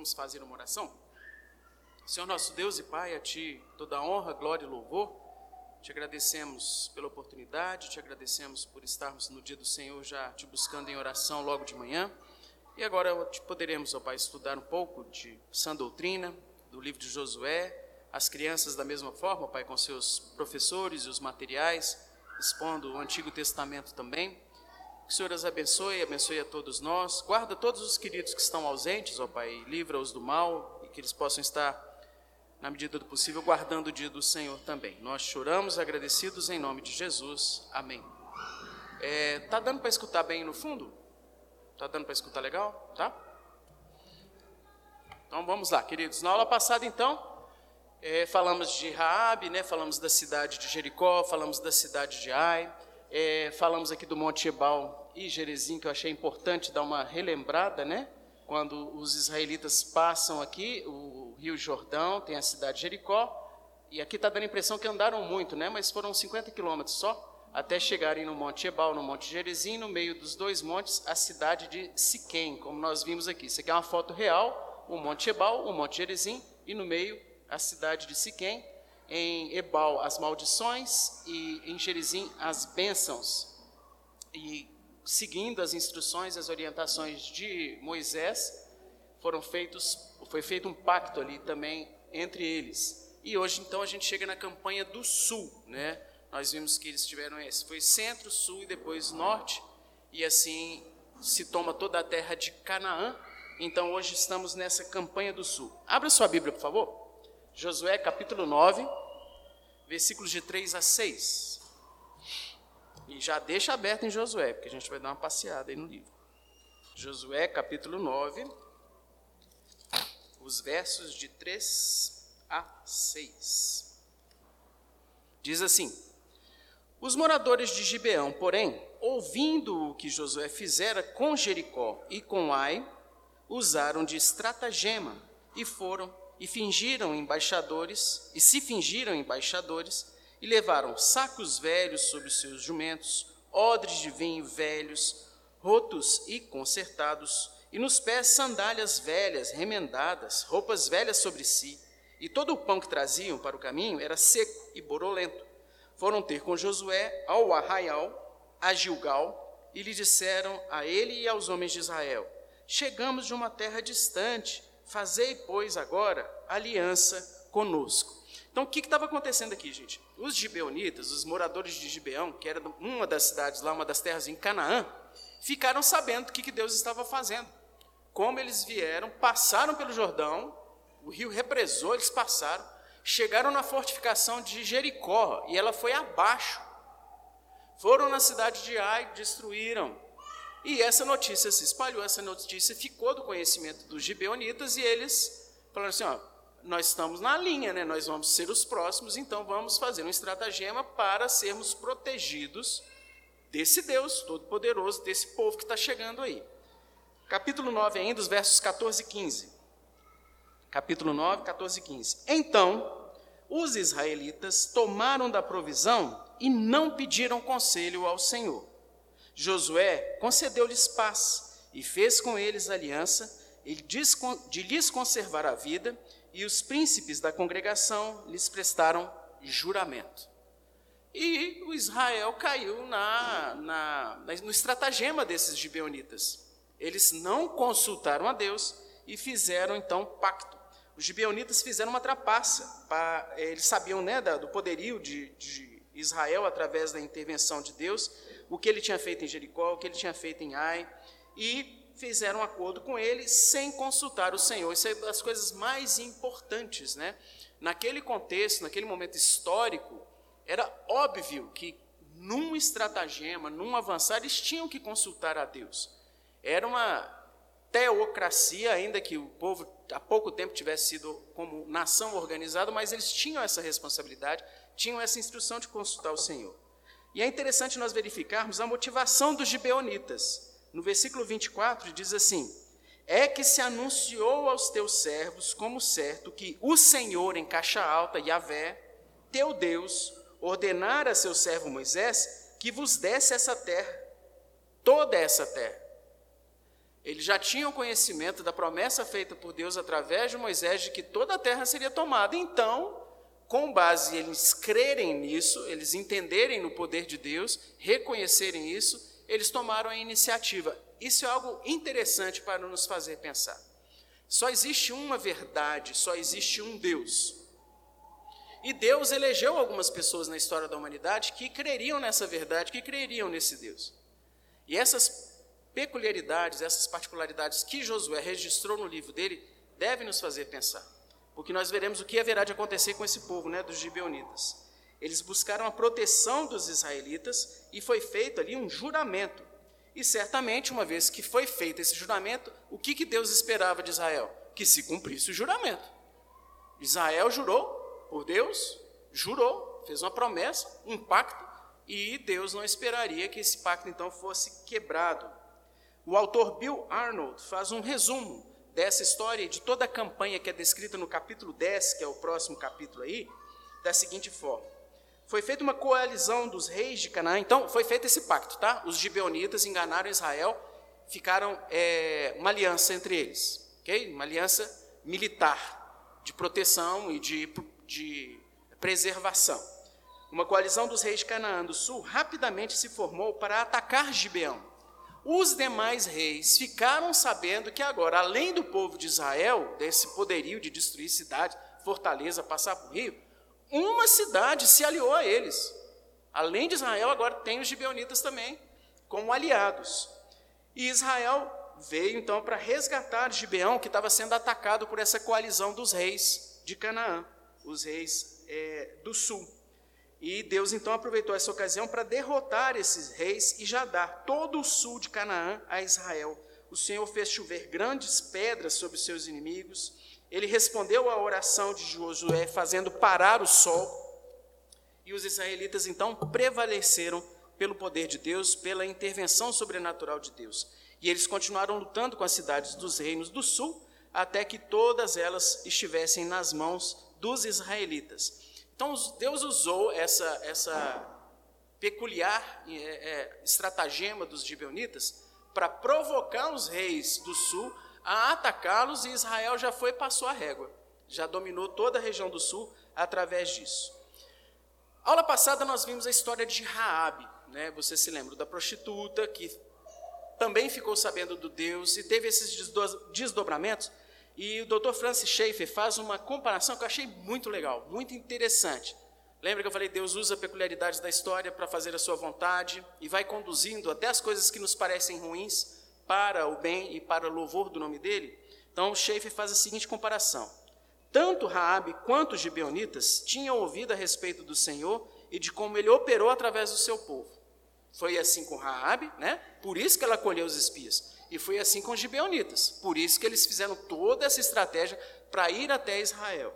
Vamos fazer uma oração? Senhor nosso Deus e Pai, a Ti toda honra, glória e louvor. Te agradecemos pela oportunidade, te agradecemos por estarmos no dia do Senhor já te buscando em oração logo de manhã. E agora poderemos, ó Pai, estudar um pouco de sã doutrina, do livro de Josué, as crianças da mesma forma, Pai, com seus professores e os materiais, expondo o Antigo Testamento também. O Senhor as abençoe, abençoe a todos nós. Guarda todos os queridos que estão ausentes, ó Pai, livra-os do mal e que eles possam estar na medida do possível, guardando o dia do Senhor também. Nós choramos agradecidos em nome de Jesus. Amém. É, tá dando para escutar bem no fundo? Tá dando para escutar legal? Tá? Então vamos lá, queridos. Na aula passada, então, é, falamos de Raabe, né? Falamos da cidade de Jericó, falamos da cidade de Ai, é, falamos aqui do Monte Ebal e Jerezim, que eu achei importante dar uma relembrada, né? Quando os israelitas passam aqui, o Rio Jordão, tem a cidade de Jericó, e aqui está dando a impressão que andaram muito, né? mas foram 50 quilômetros só, até chegarem no Monte Ebal, no Monte Gerizim, no meio dos dois montes, a cidade de Siquém, como nós vimos aqui. Isso aqui é uma foto real, o Monte Ebal, o Monte Gerizim, e no meio a cidade de Siquém. Em Ebal, as maldições, e em Gerizim, as bênçãos. E seguindo as instruções, as orientações de Moisés, foram feitos, foi feito um pacto ali também entre eles. E hoje então a gente chega na campanha do sul, né? Nós vimos que eles tiveram esse, foi centro, sul e depois norte, e assim se toma toda a terra de Canaã. Então hoje estamos nessa campanha do sul. Abra sua Bíblia, por favor. Josué capítulo 9, versículos de 3 a 6. E já deixa aberto em Josué, porque a gente vai dar uma passeada aí no livro. Josué capítulo 9, os versos de 3 a 6. Diz assim: Os moradores de Gibeão, porém, ouvindo o que Josué fizera com Jericó e com Ai, usaram de estratagema e foram e fingiram embaixadores, e se fingiram embaixadores, e levaram sacos velhos sobre os seus jumentos, odres de vinho velhos, rotos e consertados, e nos pés sandálias velhas, remendadas, roupas velhas sobre si, e todo o pão que traziam para o caminho era seco e borolento. Foram ter com Josué ao arraial, a Gilgal, e lhe disseram a ele e aos homens de Israel: Chegamos de uma terra distante, fazei, pois, agora aliança conosco. Então, o que estava acontecendo aqui, gente? Os gibeonitas, os moradores de Gibeão, que era uma das cidades lá, uma das terras em Canaã, ficaram sabendo o que, que Deus estava fazendo como eles vieram, passaram pelo Jordão, o rio represou, eles passaram, chegaram na fortificação de Jericó e ela foi abaixo. Foram na cidade de Ai, destruíram. E essa notícia se espalhou, essa notícia ficou do conhecimento dos gibeonitas e eles falaram assim: ó, nós estamos na linha, né? nós vamos ser os próximos, então vamos fazer um estratagema para sermos protegidos desse Deus Todo-Poderoso, desse povo que está chegando aí capítulo 9 ainda, os versos 14 e 15. Capítulo 9, 14 e 15. Então, os israelitas tomaram da provisão e não pediram conselho ao Senhor. Josué concedeu-lhes paz e fez com eles aliança de lhes conservar a vida, e os príncipes da congregação lhes prestaram juramento. E o Israel caiu na, na, no estratagema desses gibeonitas. Eles não consultaram a Deus e fizeram então pacto. Os gibeonitas fizeram uma trapaça. Para, eles sabiam né, do poderio de, de Israel através da intervenção de Deus, o que ele tinha feito em Jericó, o que ele tinha feito em Ai, e fizeram acordo com ele sem consultar o Senhor. Isso é uma das coisas mais importantes. Né? Naquele contexto, naquele momento histórico, era óbvio que num estratagema, num avançar, eles tinham que consultar a Deus. Era uma teocracia, ainda que o povo há pouco tempo tivesse sido como nação organizada, mas eles tinham essa responsabilidade, tinham essa instrução de consultar o Senhor. E é interessante nós verificarmos a motivação dos gibeonitas. No versículo 24 diz assim: É que se anunciou aos teus servos como certo que o Senhor em caixa alta, Yahvé, teu Deus, ordenara a seu servo Moisés que vos desse essa terra, toda essa terra Eles já tinham conhecimento da promessa feita por Deus através de Moisés de que toda a terra seria tomada. Então, com base eles crerem nisso, eles entenderem no poder de Deus, reconhecerem isso, eles tomaram a iniciativa. Isso é algo interessante para nos fazer pensar. Só existe uma verdade, só existe um Deus. E Deus elegeu algumas pessoas na história da humanidade que creriam nessa verdade, que creriam nesse Deus. E essas peculiaridades, essas particularidades que Josué registrou no livro dele, devem nos fazer pensar. Porque nós veremos o que haverá de acontecer com esse povo, né, dos gibeonitas. Eles buscaram a proteção dos israelitas e foi feito ali um juramento. E certamente, uma vez que foi feito esse juramento, o que, que Deus esperava de Israel? Que se cumprisse o juramento. Israel jurou por Deus, jurou, fez uma promessa, um pacto, e Deus não esperaria que esse pacto então fosse quebrado. O autor Bill Arnold faz um resumo dessa história e de toda a campanha que é descrita no capítulo 10, que é o próximo capítulo aí, da seguinte forma: Foi feita uma coalizão dos reis de Canaã, então foi feito esse pacto, tá? Os gibeonitas enganaram Israel, ficaram é, uma aliança entre eles, ok? Uma aliança militar, de proteção e de de preservação. Uma coalizão dos reis de Canaã do Sul rapidamente se formou para atacar Gibeão. Os demais reis ficaram sabendo que agora, além do povo de Israel, desse poderio de destruir cidade, fortaleza, passar por rio, uma cidade se aliou a eles. Além de Israel, agora tem os gibeonitas também, como aliados. E Israel veio então para resgatar Gibeão, que estava sendo atacado por essa coalizão dos reis de Canaã os reis é, do sul. E Deus então aproveitou essa ocasião para derrotar esses reis e já dar todo o sul de Canaã a Israel. O Senhor fez chover grandes pedras sobre os seus inimigos. Ele respondeu à oração de Josué, fazendo parar o sol. E os israelitas então prevaleceram pelo poder de Deus, pela intervenção sobrenatural de Deus. E eles continuaram lutando com as cidades dos reinos do sul, até que todas elas estivessem nas mãos dos israelitas. Então, Deus usou essa, essa peculiar é, é, estratagema dos gibeonitas para provocar os reis do sul a atacá-los e Israel já foi passou a régua. Já dominou toda a região do sul através disso. Aula passada nós vimos a história de Raabe, né? Você se lembra da prostituta que também ficou sabendo do Deus e teve esses desdobramentos e o Dr. Francis Schaeffer faz uma comparação que eu achei muito legal, muito interessante. Lembra que eu falei, Deus usa peculiaridades da história para fazer a sua vontade e vai conduzindo até as coisas que nos parecem ruins para o bem e para o louvor do nome dele? Então, Schaeffer faz a seguinte comparação. Tanto Raabe quanto os gibeonitas tinham ouvido a respeito do Senhor e de como ele operou através do seu povo. Foi assim com Raabe, né? Por isso que ela acolheu os espias. E foi assim com os gibeonitas. Por isso que eles fizeram toda essa estratégia para ir até Israel.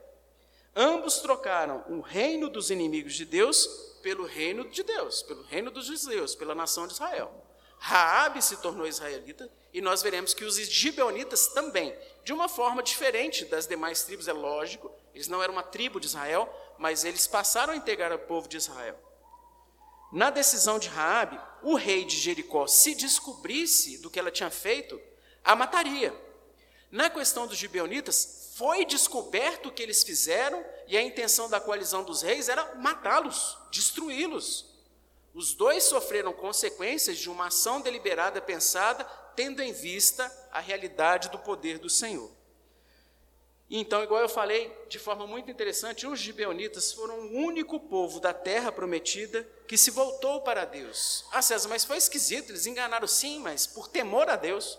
Ambos trocaram o reino dos inimigos de Deus pelo reino de Deus, pelo reino dos judeus, pela nação de Israel. Raabe se tornou israelita e nós veremos que os gibeonitas também, de uma forma diferente das demais tribos, é lógico, eles não eram uma tribo de Israel, mas eles passaram a integrar o povo de Israel. Na decisão de Raabe, o rei de Jericó, se descobrisse do que ela tinha feito, a mataria. Na questão dos gibeonitas, foi descoberto o que eles fizeram e a intenção da coalizão dos reis era matá-los, destruí-los. Os dois sofreram consequências de uma ação deliberada pensada, tendo em vista a realidade do poder do Senhor. Então, igual eu falei, de forma muito interessante, os gibeonitas foram o único povo da terra prometida que se voltou para Deus. Ah, César, mas foi esquisito, eles enganaram sim, mas por temor a Deus,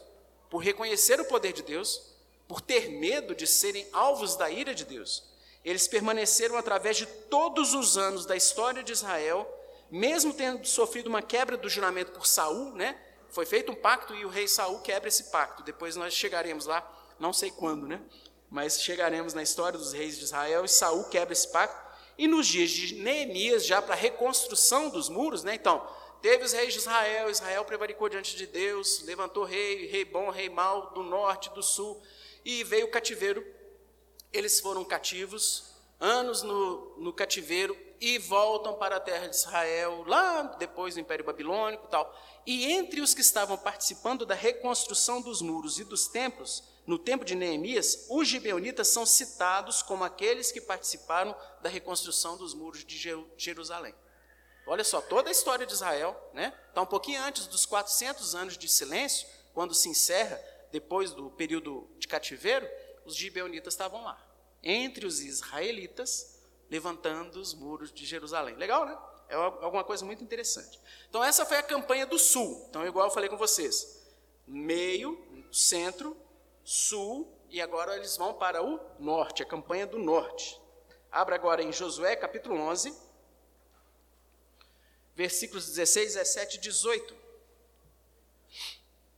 por reconhecer o poder de Deus, por ter medo de serem alvos da ira de Deus, eles permaneceram através de todos os anos da história de Israel, mesmo tendo sofrido uma quebra do juramento por Saul, né? Foi feito um pacto e o rei Saul quebra esse pacto. Depois nós chegaremos lá, não sei quando, né? mas chegaremos na história dos reis de Israel e Saul quebra esse pacto. E nos dias de Neemias, já para a reconstrução dos muros, né? Então, teve os reis de Israel, Israel prevaricou diante de Deus, levantou rei, rei bom, rei mau, do norte, do sul, e veio o cativeiro. Eles foram cativos, anos no, no cativeiro, e voltam para a terra de Israel, lá depois do Império Babilônico e tal. E entre os que estavam participando da reconstrução dos muros e dos templos, no tempo de Neemias, os gibeonitas são citados como aqueles que participaram da reconstrução dos muros de Jerusalém. Olha só, toda a história de Israel, né? Está um pouquinho antes dos 400 anos de silêncio, quando se encerra, depois do período de cativeiro, os gibeonitas estavam lá, entre os israelitas, levantando os muros de Jerusalém. Legal, né? É alguma coisa muito interessante. Então, essa foi a campanha do sul. Então, igual eu falei com vocês: meio, centro, sul, e agora eles vão para o norte, a campanha do norte. Abra agora em Josué, capítulo 11, versículos 16, 17 e 18.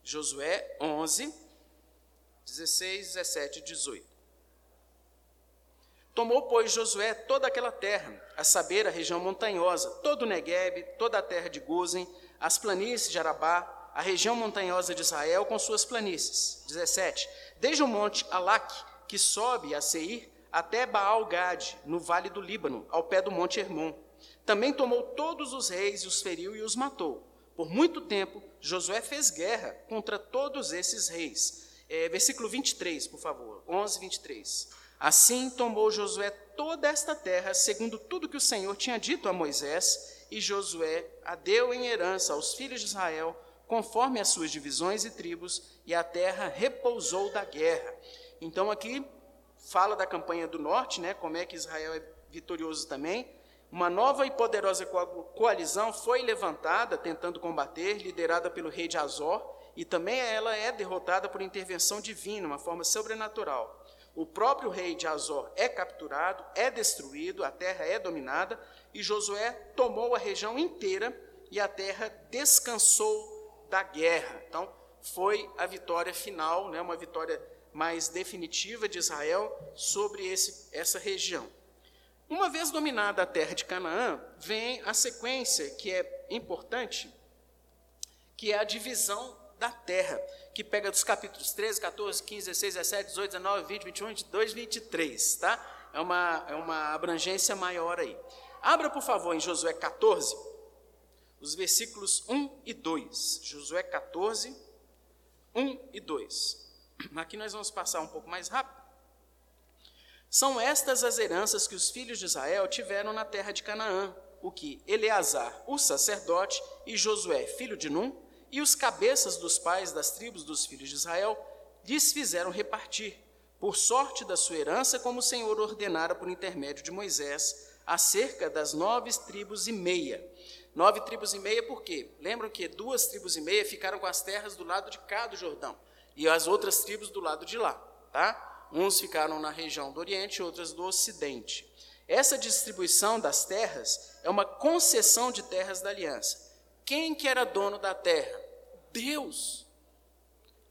Josué 11, 16, 17 e 18. Tomou, pois, Josué toda aquela terra, a saber, a região montanhosa, todo o Negueb, toda a terra de Gozen, as planícies de Arabá, a região montanhosa de Israel com suas planícies. 17. Desde o monte Alac, que sobe a Seir, até Baal-Gade, no vale do Líbano, ao pé do monte Hermon. Também tomou todos os reis e os feriu e os matou. Por muito tempo, Josué fez guerra contra todos esses reis. É, versículo 23, por favor. 11, 23. Assim tomou Josué toda esta terra, segundo tudo que o Senhor tinha dito a Moisés, e Josué a deu em herança aos filhos de Israel, conforme as suas divisões e tribos, e a terra repousou da guerra. Então aqui fala da campanha do norte, né, como é que Israel é vitorioso também. Uma nova e poderosa coalizão foi levantada, tentando combater, liderada pelo rei de Azor, e também ela é derrotada por intervenção divina, uma forma sobrenatural. O próprio rei de Azor é capturado, é destruído, a terra é dominada, e Josué tomou a região inteira e a terra descansou da guerra. Então, foi a vitória final, né, uma vitória mais definitiva de Israel sobre esse, essa região. Uma vez dominada a terra de Canaã, vem a sequência que é importante, que é a divisão da terra que pega dos capítulos 13, 14, 15, 16, 17, 18, 19, 20, 21, 22, 23, tá? É uma, é uma abrangência maior aí. Abra, por favor, em Josué 14, os versículos 1 e 2. Josué 14, 1 e 2. Aqui nós vamos passar um pouco mais rápido. São estas as heranças que os filhos de Israel tiveram na terra de Canaã, o que Eleazar, o sacerdote, e Josué, filho de Num, e os cabeças dos pais das tribos dos filhos de Israel lhes fizeram repartir, por sorte da sua herança, como o Senhor ordenara por intermédio de Moisés, acerca das nove tribos e meia. Nove tribos e meia, por quê? Lembram que duas tribos e meia ficaram com as terras do lado de cá do Jordão, e as outras tribos do lado de lá, tá? Uns ficaram na região do Oriente, outras do Ocidente. Essa distribuição das terras é uma concessão de terras da aliança. Quem que era dono da terra? Deus.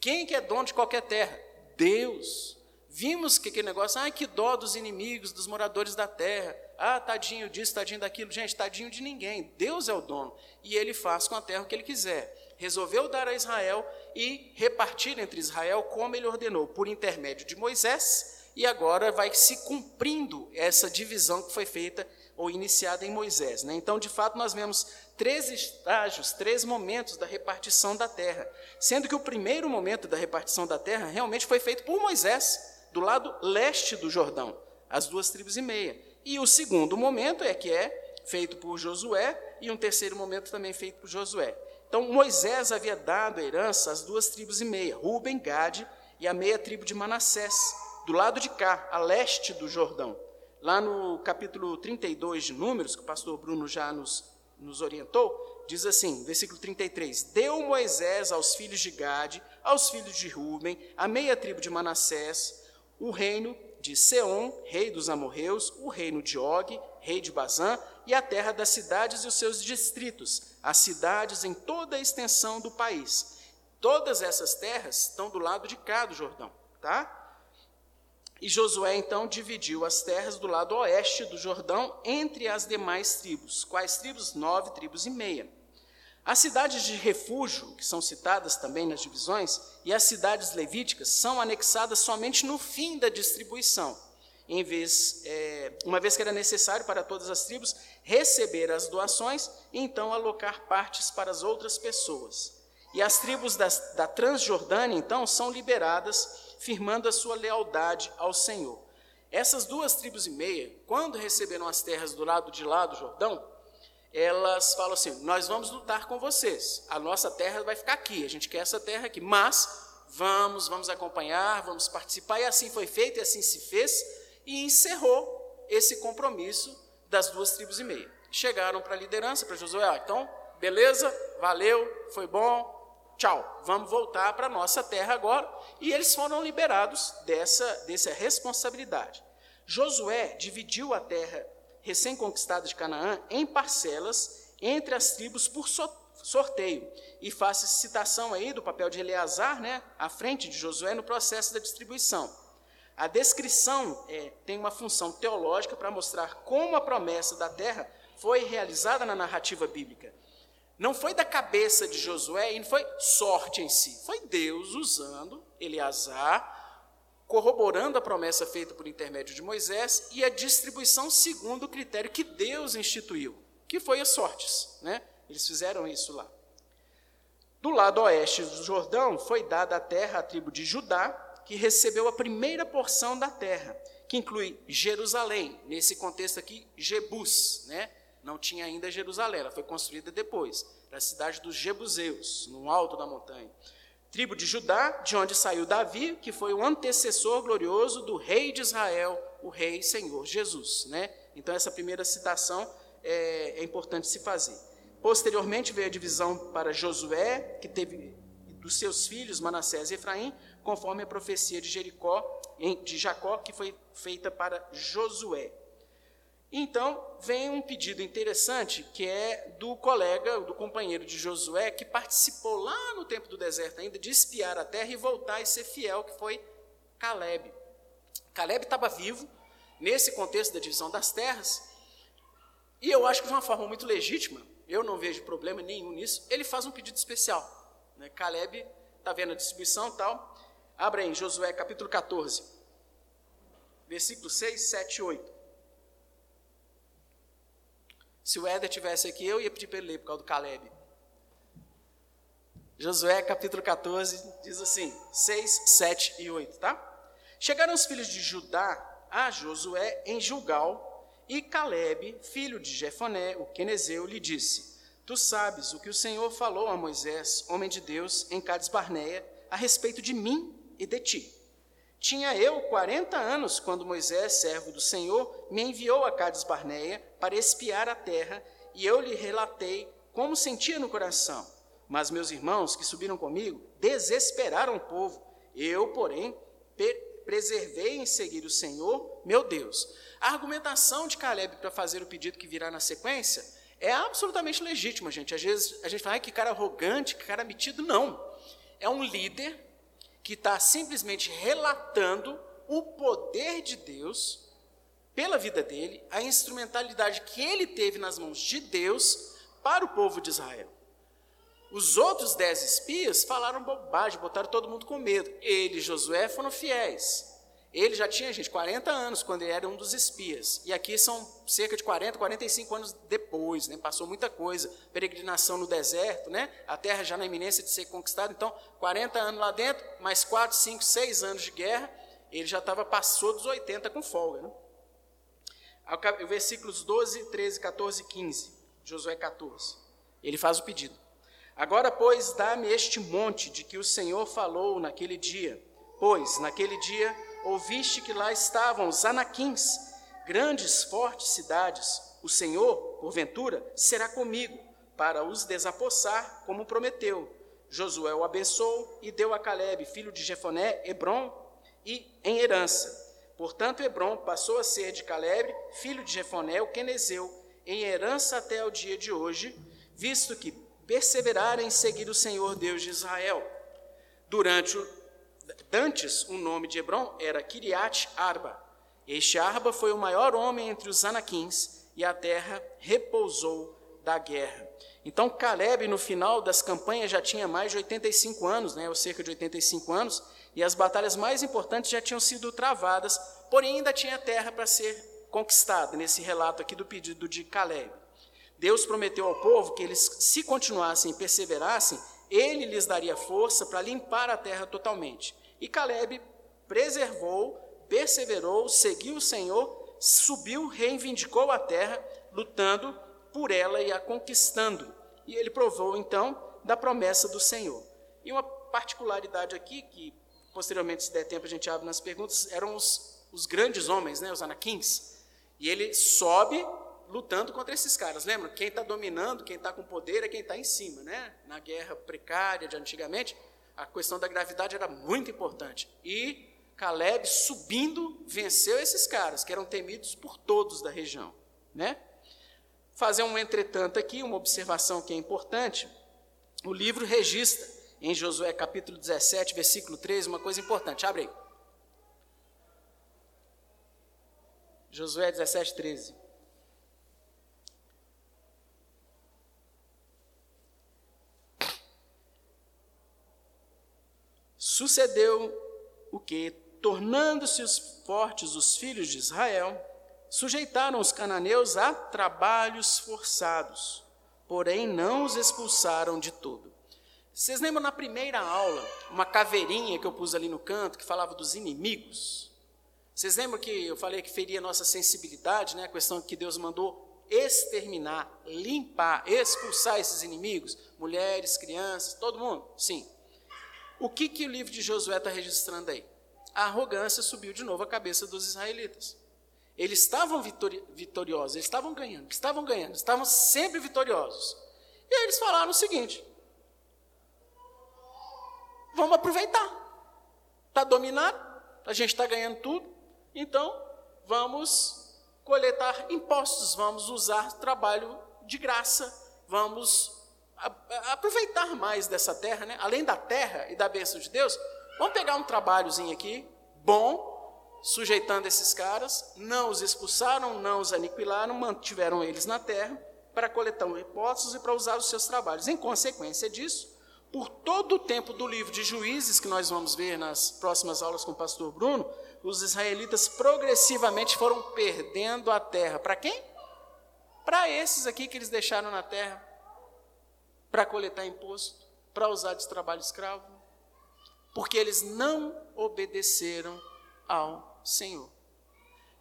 Quem que é dono de qualquer terra? Deus. Vimos que aquele negócio, ai que dó dos inimigos, dos moradores da terra. Ah, tadinho disso, tadinho daquilo. Gente, tadinho de ninguém. Deus é o dono. E ele faz com a terra o que ele quiser. Resolveu dar a Israel e repartir entre Israel como ele ordenou, por intermédio de Moisés. E agora vai se cumprindo essa divisão que foi feita ou iniciada em Moisés. Né? Então, de fato, nós vemos três estágios, três momentos da repartição da terra, sendo que o primeiro momento da repartição da terra realmente foi feito por Moisés, do lado leste do Jordão, as duas tribos e meia. E o segundo momento é que é feito por Josué, e um terceiro momento também feito por Josué. Então, Moisés havia dado a herança às duas tribos e meia, Ruben, Gade e a meia tribo de Manassés, do lado de cá, a leste do Jordão. Lá no capítulo 32 de Números, que o pastor Bruno já nos, nos orientou, diz assim, versículo 33: Deu Moisés aos filhos de Gade, aos filhos de Ruben, a meia tribo de Manassés, o reino de Seom, rei dos amorreus, o reino de Og, rei de Bazã, e a terra das cidades e os seus distritos, as cidades em toda a extensão do país. Todas essas terras estão do lado de cá do Jordão, tá? E Josué então dividiu as terras do lado oeste do Jordão entre as demais tribos. Quais tribos? Nove tribos e meia. As cidades de refúgio, que são citadas também nas divisões, e as cidades levíticas são anexadas somente no fim da distribuição. em vez, é, uma vez que era necessário para todas as tribos receber as doações e então alocar partes para as outras pessoas. E as tribos das, da Transjordânia, então, são liberadas, firmando a sua lealdade ao Senhor. Essas duas tribos e meia, quando receberam as terras do lado de lá do Jordão, elas falam assim: Nós vamos lutar com vocês, a nossa terra vai ficar aqui, a gente quer essa terra aqui, mas vamos, vamos acompanhar, vamos participar, e assim foi feito, e assim se fez, e encerrou esse compromisso das duas tribos e meia. Chegaram para a liderança, para Josué, ah, então, beleza, valeu, foi bom, tchau, vamos voltar para a nossa terra agora. E eles foram liberados dessa, dessa responsabilidade. Josué dividiu a terra recém-conquistada de Canaã em parcelas entre as tribos por sorteio. E faço citação aí do papel de Eleazar, né, à frente de Josué, no processo da distribuição. A descrição é, tem uma função teológica para mostrar como a promessa da terra foi realizada na narrativa bíblica. Não foi da cabeça de Josué e não foi sorte em si. Foi Deus usando Eleazar, corroborando a promessa feita por intermédio de Moisés e a distribuição segundo o critério que Deus instituiu, que foi as sortes. Né? Eles fizeram isso lá. Do lado oeste do Jordão foi dada a terra à tribo de Judá, que recebeu a primeira porção da terra, que inclui Jerusalém, nesse contexto aqui, Jebus, né? Não tinha ainda Jerusalém, ela foi construída depois, para a cidade dos Jebuseus, no alto da montanha. Tribo de Judá, de onde saiu Davi, que foi o antecessor glorioso do rei de Israel, o rei Senhor Jesus. Né? Então, essa primeira citação é, é importante se fazer. Posteriormente veio a divisão para Josué, que teve dos seus filhos Manassés e Efraim, conforme a profecia de Jericó, de Jacó, que foi feita para Josué. Então, vem um pedido interessante, que é do colega, do companheiro de Josué, que participou lá no tempo do deserto ainda, de espiar a terra e voltar e ser fiel, que foi Caleb. Caleb estava vivo, nesse contexto da divisão das terras, e eu acho que de uma forma muito legítima, eu não vejo problema nenhum nisso, ele faz um pedido especial. Né? Caleb está vendo a distribuição tal. Abra aí, Josué capítulo 14, versículos 6, 7 e 8. Se o Éder tivesse aqui, eu ia pedir para ele ler por causa do Caleb. Josué capítulo 14 diz assim: 6, 7 e 8, tá? Chegaram os filhos de Judá a Josué em Gilgal, e Caleb, filho de Jefoné, o quenezeu, lhe disse: Tu sabes o que o Senhor falou a Moisés, homem de Deus, em Cades Barneia, a respeito de mim e de ti. Tinha eu 40 anos quando Moisés, servo do Senhor, me enviou a Cades Barneia para espiar a terra, e eu lhe relatei como sentia no coração. Mas meus irmãos que subiram comigo desesperaram o povo. Eu, porém, preservei em seguir o Senhor, meu Deus. A argumentação de Caleb para fazer o pedido que virá na sequência é absolutamente legítima, gente. Às vezes a gente fala, que cara arrogante, que cara metido. Não. É um líder que está simplesmente relatando o poder de Deus pela vida dele, a instrumentalidade que ele teve nas mãos de Deus para o povo de Israel. Os outros dez espias falaram bobagem, botaram todo mundo com medo. Ele e Josué foram fiéis. Ele já tinha, gente, 40 anos quando ele era um dos espias. E aqui são cerca de 40, 45 anos depois, né? Passou muita coisa. Peregrinação no deserto, né? A terra já na iminência de ser conquistada. Então, 40 anos lá dentro, mais 4, 5, 6 anos de guerra. Ele já estava, passou dos 80 com folga, né? Versículos 12, 13, 14 e 15. Josué 14. Ele faz o pedido. Agora, pois, dá-me este monte de que o Senhor falou naquele dia. Pois, naquele dia ouviste que lá estavam os anaquins, grandes, fortes cidades. O Senhor, porventura, será comigo, para os desapossar, como prometeu. Josué o abençoou e deu a Caleb, filho de Jefoné, Hebron, e em herança. Portanto, Hebron passou a ser de Caleb, filho de Jefoné, o quenezeu, em herança até o dia de hoje, visto que perseveraram em seguir o Senhor Deus de Israel. Durante Dantes, o nome de Hebron era Kiriat Arba. Este Arba foi o maior homem entre os anaquins e a terra repousou da guerra. Então Caleb, no final das campanhas, já tinha mais de 85 anos, né, ou cerca de 85 anos, e as batalhas mais importantes já tinham sido travadas porém ainda tinha terra para ser conquistada, nesse relato aqui do pedido de Caleb. Deus prometeu ao povo que eles, se continuassem e perseverassem, ele lhes daria força para limpar a terra totalmente. E Caleb preservou, perseverou, seguiu o Senhor, subiu, reivindicou a terra, lutando por ela e a conquistando. E ele provou então da promessa do Senhor. E uma particularidade aqui, que posteriormente, se der tempo, a gente abre nas perguntas, eram os, os grandes homens, né, os anaquins. E ele sobe lutando contra esses caras. Lembra? Quem está dominando, quem está com poder é quem está em cima. Né? Na guerra precária de antigamente, a questão da gravidade era muito importante. E Caleb, subindo, venceu esses caras, que eram temidos por todos da região. Né? Fazer um entretanto aqui, uma observação que é importante. O livro registra, em Josué capítulo 17, versículo 13, uma coisa importante. Abre aí. Josué 17, 13. Sucedeu o que, tornando-se os fortes os filhos de Israel, sujeitaram os cananeus a trabalhos forçados, porém não os expulsaram de todo. Vocês lembram na primeira aula, uma caveirinha que eu pus ali no canto, que falava dos inimigos? Vocês lembram que eu falei que feria nossa sensibilidade, né? A questão que Deus mandou exterminar, limpar, expulsar esses inimigos, mulheres, crianças, todo mundo? Sim. O que, que o livro de Josué está registrando aí? A arrogância subiu de novo a cabeça dos israelitas. Eles estavam vitori vitoriosos, eles estavam ganhando, estavam ganhando, estavam sempre vitoriosos. E aí eles falaram o seguinte: vamos aproveitar. Está dominado, a gente está ganhando tudo, então vamos coletar impostos, vamos usar trabalho de graça, vamos aproveitar mais dessa terra, né? além da terra e da bênção de Deus, vamos pegar um trabalhozinho aqui, bom, sujeitando esses caras, não os expulsaram, não os aniquilaram, mantiveram eles na terra para coletar impostos e para usar os seus trabalhos. Em consequência disso, por todo o tempo do livro de Juízes, que nós vamos ver nas próximas aulas com o pastor Bruno, os israelitas progressivamente foram perdendo a terra. Para quem? Para esses aqui que eles deixaram na terra para coletar imposto, para usar de trabalho escravo, porque eles não obedeceram ao Senhor.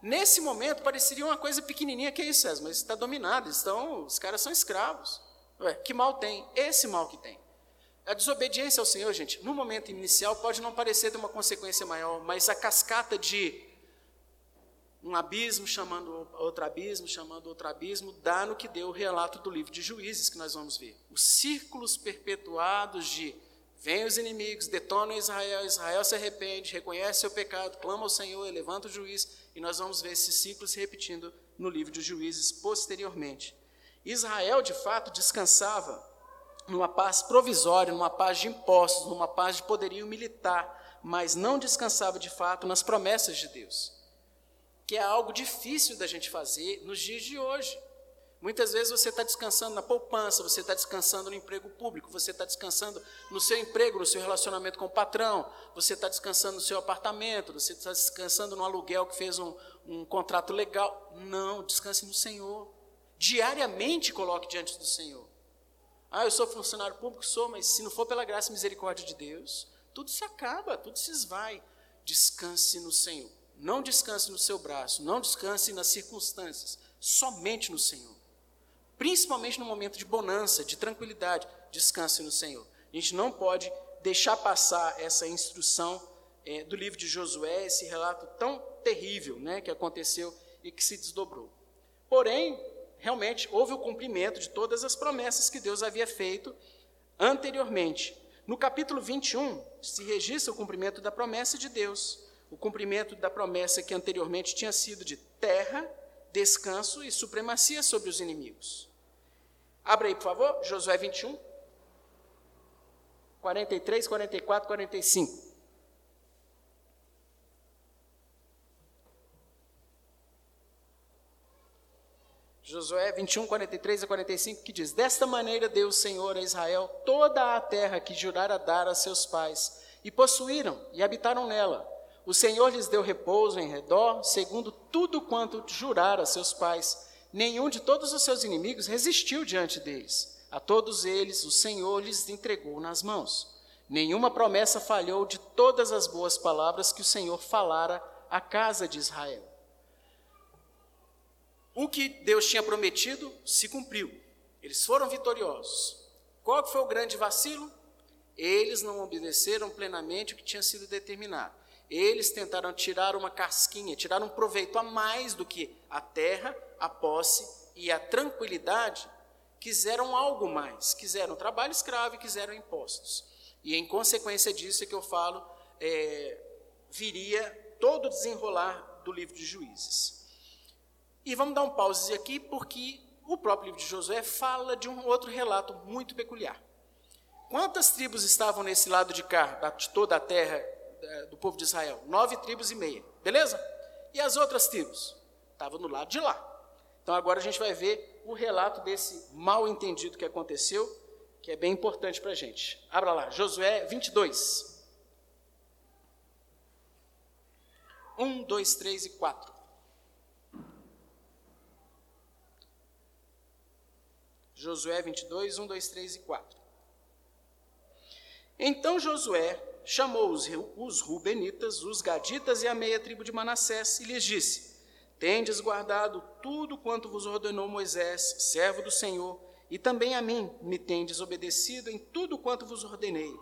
Nesse momento pareceria uma coisa pequenininha, que é isso, César, mas está dominado, estão, os caras são escravos. Ué, que mal tem? Esse mal que tem. A desobediência ao Senhor, gente, no momento inicial pode não parecer de uma consequência maior, mas a cascata de um abismo chamando outro abismo, chamando outro abismo, dá no que deu o relato do livro de Juízes que nós vamos ver. Os círculos perpetuados de vem os inimigos, detonam Israel, Israel se arrepende, reconhece seu pecado, clama ao Senhor, levanta o juiz, e nós vamos ver esse ciclo se repetindo no livro de Juízes posteriormente. Israel, de fato, descansava numa paz provisória, numa paz de impostos, numa paz de poderio militar, mas não descansava de fato nas promessas de Deus que é algo difícil da gente fazer nos dias de hoje. Muitas vezes você está descansando na poupança, você está descansando no emprego público, você está descansando no seu emprego, no seu relacionamento com o patrão, você está descansando no seu apartamento, você está descansando no aluguel que fez um, um contrato legal. Não, descanse no Senhor. Diariamente coloque diante do Senhor. Ah, eu sou funcionário público, sou, mas se não for pela graça e misericórdia de Deus, tudo se acaba, tudo se esvai. Descanse no Senhor. Não descanse no seu braço, não descanse nas circunstâncias, somente no Senhor. Principalmente no momento de bonança, de tranquilidade, descanse no Senhor. A gente não pode deixar passar essa instrução é, do livro de Josué, esse relato tão terrível né, que aconteceu e que se desdobrou. Porém, realmente houve o cumprimento de todas as promessas que Deus havia feito anteriormente. No capítulo 21, se registra o cumprimento da promessa de Deus o cumprimento da promessa que anteriormente tinha sido de terra, descanso e supremacia sobre os inimigos. Abra aí, por favor, Josué 21, 43, 44, 45. Josué 21, 43 a 45, que diz: Desta maneira deu o Senhor a Israel toda a terra que jurara dar a seus pais, e possuíram e habitaram nela O Senhor lhes deu repouso em redor, segundo tudo quanto jurara a seus pais. Nenhum de todos os seus inimigos resistiu diante deles. A todos eles o Senhor lhes entregou nas mãos. Nenhuma promessa falhou de todas as boas palavras que o Senhor falara à casa de Israel. O que Deus tinha prometido se cumpriu. Eles foram vitoriosos. Qual foi o grande vacilo? Eles não obedeceram plenamente o que tinha sido determinado. Eles tentaram tirar uma casquinha, tirar um proveito a mais do que a terra, a posse e a tranquilidade. Quiseram algo mais, quiseram trabalho escravo e quiseram impostos. E em consequência disso é que eu falo, é, viria todo o desenrolar do livro de Juízes. E vamos dar um pause aqui, porque o próprio livro de Josué fala de um outro relato muito peculiar. Quantas tribos estavam nesse lado de cá, de toda a terra do povo de Israel? Nove tribos e meia, beleza? E as outras tribos? Estavam no lado de lá. Então agora a gente vai ver o relato desse mal entendido que aconteceu, que é bem importante para a gente. Abra lá, Josué 22. 1, 2, 3 e 4. Josué 22, 1, 2, 3 e 4. Então Josué chamou os, os Rubenitas, os Gaditas e a meia tribo de Manassés e lhes disse: Tendes guardado tudo quanto vos ordenou Moisés, servo do Senhor, e também a mim me tendes obedecido em tudo quanto vos ordenei.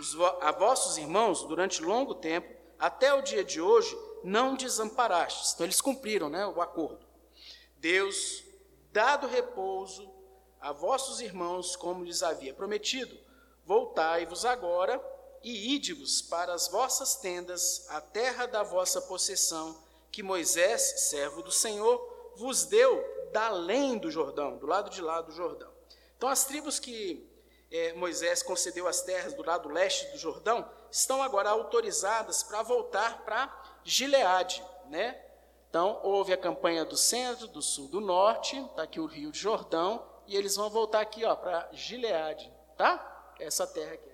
Os, a vossos irmãos, durante longo tempo, até o dia de hoje, não desamparastes. Então eles cumpriram né, o acordo. Deus, dado repouso a vossos irmãos, como lhes havia prometido, Voltai-vos agora e ide-vos para as vossas tendas, a terra da vossa possessão, que Moisés, servo do Senhor, vos deu da além do Jordão, do lado de lá do Jordão. Então, as tribos que é, Moisés concedeu as terras do lado leste do Jordão estão agora autorizadas para voltar para Gileade, né? Então, houve a campanha do centro, do sul, do norte, está aqui o rio Jordão, e eles vão voltar aqui para Gileade, tá? essa terra aqui.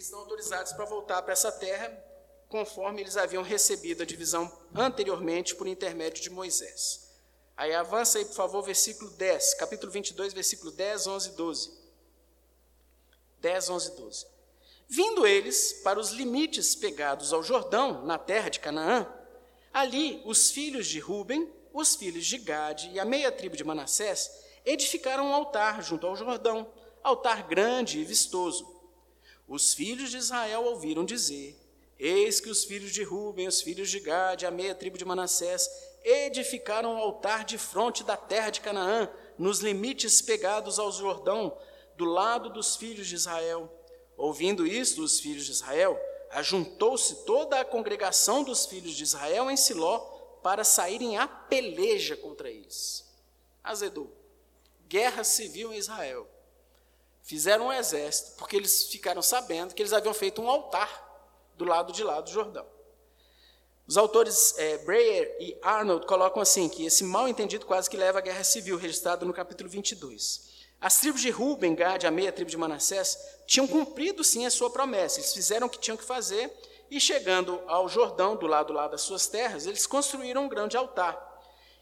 Eles estão autorizados para voltar para essa terra, conforme eles haviam recebido a divisão anteriormente por intermédio de Moisés. Aí avança aí, por favor, versículo 10, capítulo 22, versículo 10, 11 e 12. 10, 11 e 12. Vindo eles para os limites pegados ao Jordão, na terra de Canaã, Ali, os filhos de Ruben, os filhos de Gade e a meia tribo de Manassés edificaram um altar junto ao Jordão, altar grande e vistoso. Os filhos de Israel ouviram dizer: Eis que os filhos de Ruben, os filhos de Gade, a meia tribo de Manassés, edificaram um altar de fronte da terra de Canaã, nos limites pegados ao Jordão, do lado dos filhos de Israel. Ouvindo isto, os filhos de Israel ajuntou-se toda a congregação dos filhos de Israel em Siló para saírem a peleja contra eles. Azedou. Guerra civil em Israel. Fizeram um exército, porque eles ficaram sabendo que eles haviam feito um altar do lado de lá do Jordão. Os autores é, Breyer e Arnold colocam assim, que esse mal entendido quase que leva à guerra civil, registrada no capítulo 22. As tribos de Ruben, Gad, a meia tribo de Manassés, tinham cumprido sim a sua promessa. Eles fizeram o que tinham que fazer e chegando ao Jordão, do lado lá das suas terras, eles construíram um grande altar,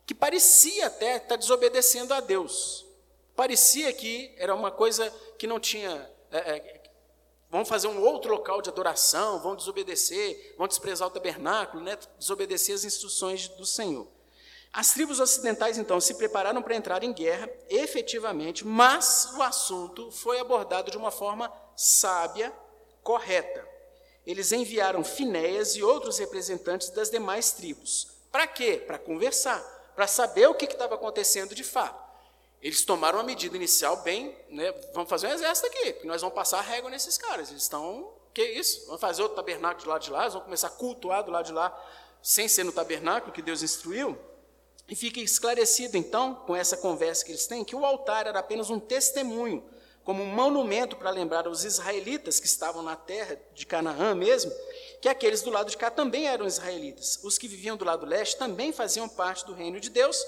que parecia até estar desobedecendo a Deus. Parecia que era uma coisa que não tinha. É, é, vão fazer um outro local de adoração, vão desobedecer, vão desprezar o tabernáculo, né, desobedecer as instruções do Senhor. As tribos ocidentais, então, se prepararam para entrar em guerra, efetivamente, mas o assunto foi abordado de uma forma sábia, correta. Eles enviaram Finéias e outros representantes das demais tribos. Para quê? Para conversar, para saber o que estava acontecendo de fato. Eles tomaram uma medida inicial bem, né, vamos fazer um exército aqui, porque nós vamos passar a régua nesses caras. Eles estão, que isso? Vamos fazer outro tabernáculo do lado de lá, eles vão começar a cultuar do lado de lá, sem ser no tabernáculo que Deus instruiu. E fica esclarecido, então, com essa conversa que eles têm, que o altar era apenas um testemunho, como um monumento para lembrar aos israelitas que estavam na terra de Canaã mesmo, que aqueles do lado de cá também eram israelitas. Os que viviam do lado leste também faziam parte do reino de Deus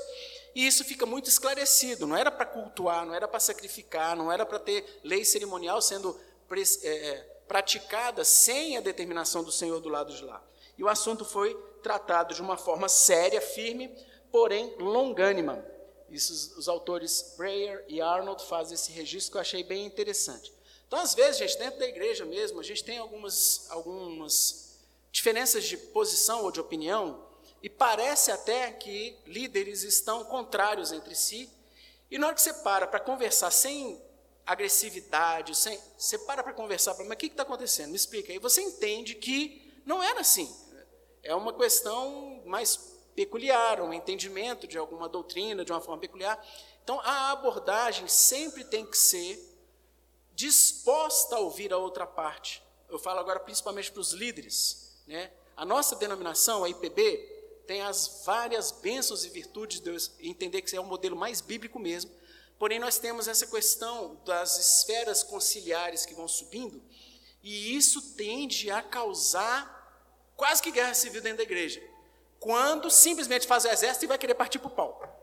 E isso fica muito esclarecido. Não era para cultuar, não era para sacrificar, não era para ter lei cerimonial sendo é, é, praticada sem a determinação do Senhor do lado de lá. E o assunto foi tratado de uma forma séria, firme, porém longânima. Isso os, autores Breyer e Arnold fazem esse registro que eu achei bem interessante. Então, às vezes, gente, dentro da igreja mesmo, a gente tem algumas, algumas diferenças de posição ou de opinião, e parece até que líderes estão contrários entre si. E na hora que você para para conversar sem agressividade, sem, você para para conversar, mas o que está acontecendo? Me explica. aí. você entende que não era assim. É uma questão mais peculiar, um entendimento de alguma doutrina de uma forma peculiar. Então, a abordagem sempre tem que ser disposta a ouvir a outra parte. Eu falo agora principalmente para os líderes. Né? A nossa denominação, a IPB, tem as várias bênçãos e virtudes de Deus, entender que é um modelo mais bíblico mesmo. Porém, nós temos essa questão das esferas conciliares que vão subindo, e isso tende a causar quase que guerra civil dentro da igreja. Quando simplesmente faz o exército e vai querer partir para o pau.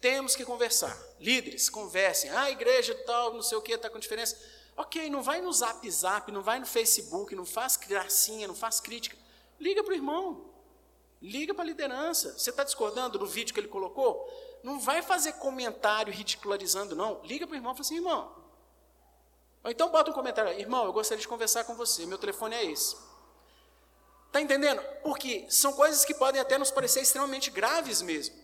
Temos que conversar. Líderes, conversem. Ah, igreja tal, não sei o que, está com diferença. Ok, não vai no zap zap, não vai no Facebook, não faz gracinha, não faz crítica. Liga para o irmão. Liga para a liderança. Você está discordando do vídeo que ele colocou? Não vai fazer comentário ridicularizando, não. Liga para o irmão e fala assim, irmão. Ou então bota um comentário, irmão, eu gostaria de conversar com você, meu telefone é esse. Está entendendo? Porque são coisas que podem até nos parecer extremamente graves mesmo.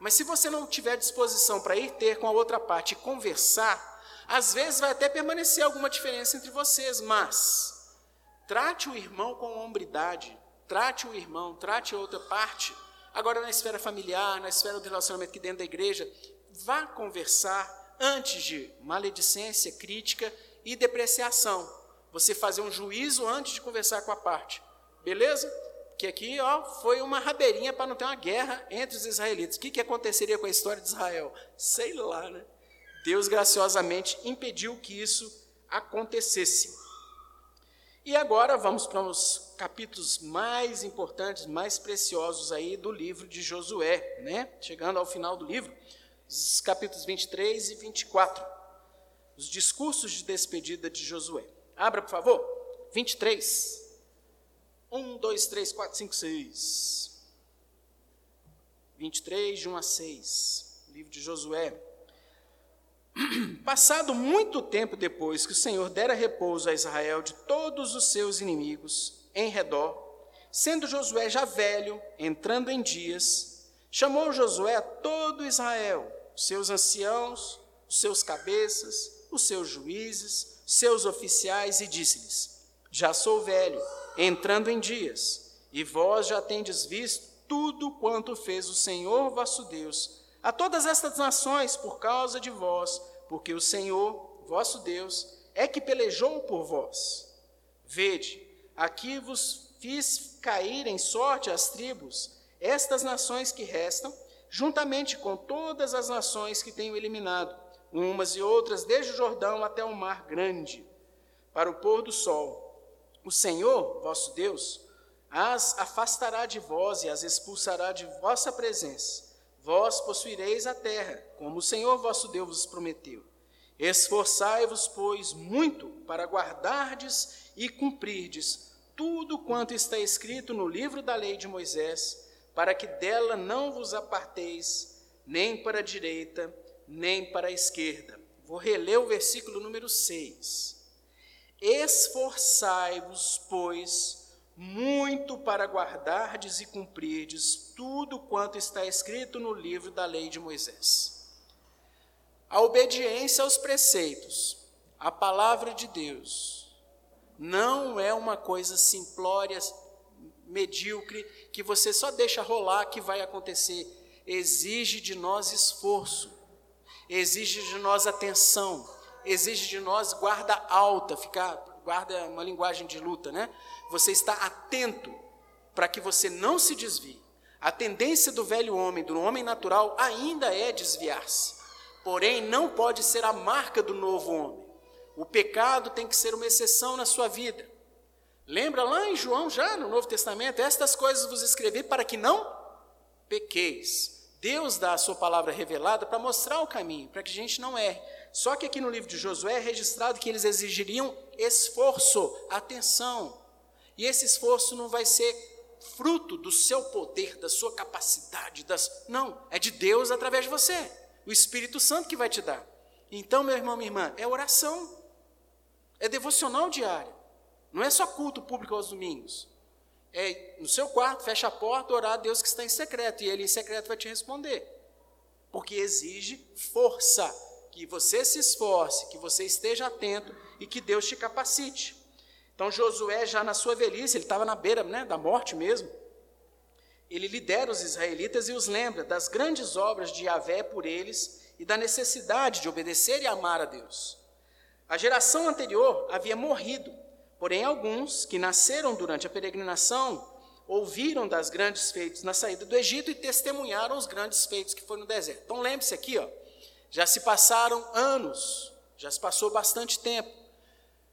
Mas se você não tiver disposição para ir ter com a outra parte e conversar, às vezes vai até permanecer alguma diferença entre vocês, mas trate o irmão com hombridade, trate o irmão, trate a outra parte. Agora, na esfera familiar, na esfera do relacionamento aqui dentro da igreja, vá conversar antes de maledicência, crítica e depreciação. Você fazer um juízo antes de conversar com a parte. Beleza? que aqui ó, foi uma rabeirinha para não ter uma guerra entre os israelitas. O que, que aconteceria com a história de Israel? Sei lá, né? Deus graciosamente impediu que isso acontecesse. E agora vamos para os capítulos mais importantes, mais preciosos aí do livro de Josué, né? Chegando ao final do livro, os capítulos 23 e 24. Os discursos de despedida de Josué. Abra, por favor. 23. Um, dois, três, quatro, cinco, seis. 23, de 1 a 6. Livro de Josué. Passado muito tempo depois que o Senhor dera repouso a Israel de todos os seus inimigos em redor, sendo Josué já velho, entrando em dias, chamou Josué a todo Israel, seus anciãos, os seus cabeças, os seus juízes, seus oficiais, e disse-lhes: Já sou velho entrando em dias, e vós já tendes visto tudo quanto fez o Senhor vosso Deus a todas estas nações por causa de vós, porque o Senhor, vosso Deus, é que pelejou por vós. Vede, aqui vos fiz cair em sorte as tribos, estas nações que restam, juntamente com todas as nações que tenho eliminado, umas e outras, desde o Jordão até o mar grande, para o pôr do sol o Senhor, vosso Deus, as afastará de vós e as expulsará de vossa presença. Vós possuireis a terra, como o Senhor vosso Deus vos prometeu. Esforçai-vos, pois, muito para guardardes e cumprirdes tudo quanto está escrito no livro da lei de Moisés, para que dela não vos aparteis, nem para a direita, nem para a esquerda. Vou reler o versículo número 6. Esforçai-vos, pois, muito para guardardes e cumprirdes tudo quanto está escrito no livro da lei de Moisés. A obediência aos preceitos, a palavra de Deus, não é uma coisa simplória, medíocre, que você só deixa rolar que vai acontecer. Exige de nós esforço, exige de nós atenção, exige de nós guarda alta, ficar, guarda uma linguagem de luta, né? Você está atento para que você não se desvie. A tendência do velho homem, do homem natural, ainda é desviar-se. Porém, não pode ser a marca do novo homem. O pecado tem que ser uma exceção na sua vida. Lembra lá em João, já no Novo Testamento, estas coisas vos escrevi para que não pequeis. Deus dá a sua palavra revelada para mostrar o caminho, para que a gente não erre. Só que aqui no livro de Josué é registrado que eles exigiriam esforço, atenção. E esse esforço não vai ser fruto do seu poder, da sua capacidade, das não, é de Deus através de você. O Espírito Santo que vai te dar. Então, meu irmão, minha irmã, é oração. É devocional diário. Não é só culto público aos domingos. É no seu quarto, fecha a porta, orar a Deus que está em secreto, e ele em secreto vai te responder. Porque exige força, que você se esforce, que você esteja atento e que Deus te capacite. Então Josué, já na sua velhice, ele estava na beira né, da morte mesmo. Ele lidera os israelitas e os lembra das grandes obras de Yahvé por eles e da necessidade de obedecer e amar a Deus. A geração anterior havia morrido, porém alguns que nasceram durante a peregrinação ouviram das grandes feitos na saída do Egito e testemunharam os grandes feitos que foram no deserto. Então lembre-se aqui, ó, já se passaram anos, já se passou bastante tempo.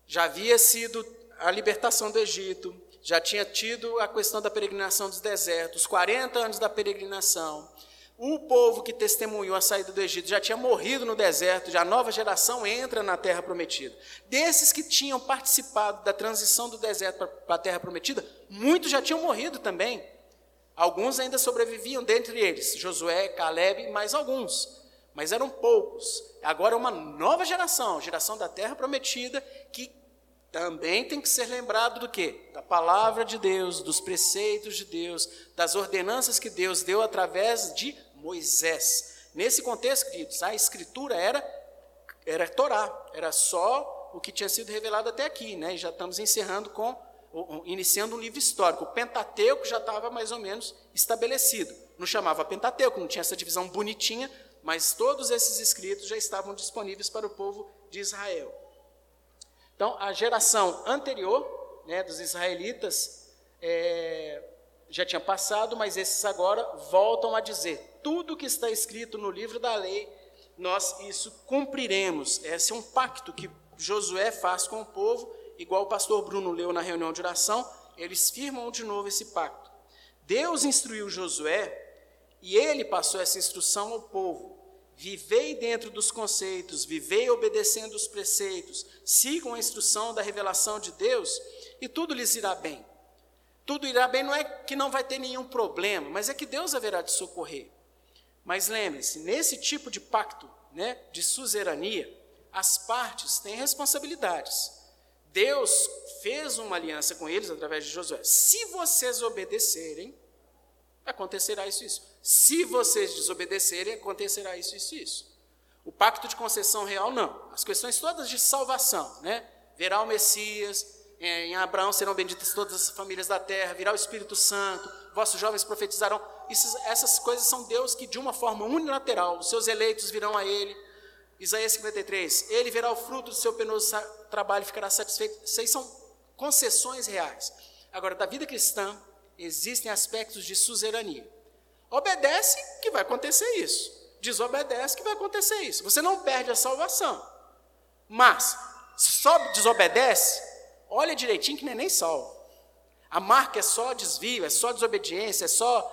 Já havia sido a libertação do Egito, já tinha tido a questão da peregrinação dos desertos, 40 anos da peregrinação. O povo que testemunhou a saída do Egito já tinha morrido no deserto, já a nova geração entra na terra prometida. Desses que tinham participado da transição do deserto para a terra prometida, muitos já tinham morrido também. Alguns ainda sobreviviam, dentre eles Josué, Caleb e mais alguns mas eram poucos. Agora é uma nova geração, geração da terra prometida, que também tem que ser lembrado do quê? Da palavra de Deus, dos preceitos de Deus, das ordenanças que Deus deu através de Moisés. Nesse contexto, queridos, a escritura era era Torá, era só o que tinha sido revelado até aqui, né? E já estamos encerrando com iniciando um livro histórico. O Pentateuco já estava mais ou menos estabelecido. Não chamava Pentateuco, não tinha essa divisão bonitinha, mas todos esses escritos já estavam disponíveis para o povo de Israel. Então, a geração anterior né, dos israelitas é, já tinha passado, mas esses agora voltam a dizer: tudo que está escrito no livro da lei, nós isso cumpriremos. Esse é um pacto que Josué faz com o povo, igual o pastor Bruno leu na reunião de oração, eles firmam de novo esse pacto. Deus instruiu Josué e ele passou essa instrução ao povo. Vivei dentro dos conceitos, vivei obedecendo os preceitos, sigam a instrução da revelação de Deus e tudo lhes irá bem. Tudo irá bem não é que não vai ter nenhum problema, mas é que Deus haverá de socorrer. Mas lembre-se, nesse tipo de pacto, né, de suzerania, as partes têm responsabilidades. Deus fez uma aliança com eles através de Josué. Se vocês obedecerem, acontecerá isso isso. Se vocês desobedecerem, acontecerá isso isso isso. O pacto de concessão real, não. As questões todas de salvação, né? Verá o Messias, é, em Abraão serão benditas todas as famílias da terra, virá o Espírito Santo, vossos jovens profetizarão. Isso, essas coisas são Deus que, de uma forma unilateral, os seus eleitos virão a Ele. Isaías 53, Ele verá o fruto do seu penoso trabalho e ficará satisfeito. Isso são concessões reais. Agora, da vida cristã, existem aspectos de suzerania. Obedece que vai acontecer isso. Desobedece que vai acontecer isso. Você não perde a salvação. Mas, só desobedece, olha direitinho que não é nem salvo. A marca é só desvio, é só desobediência, é só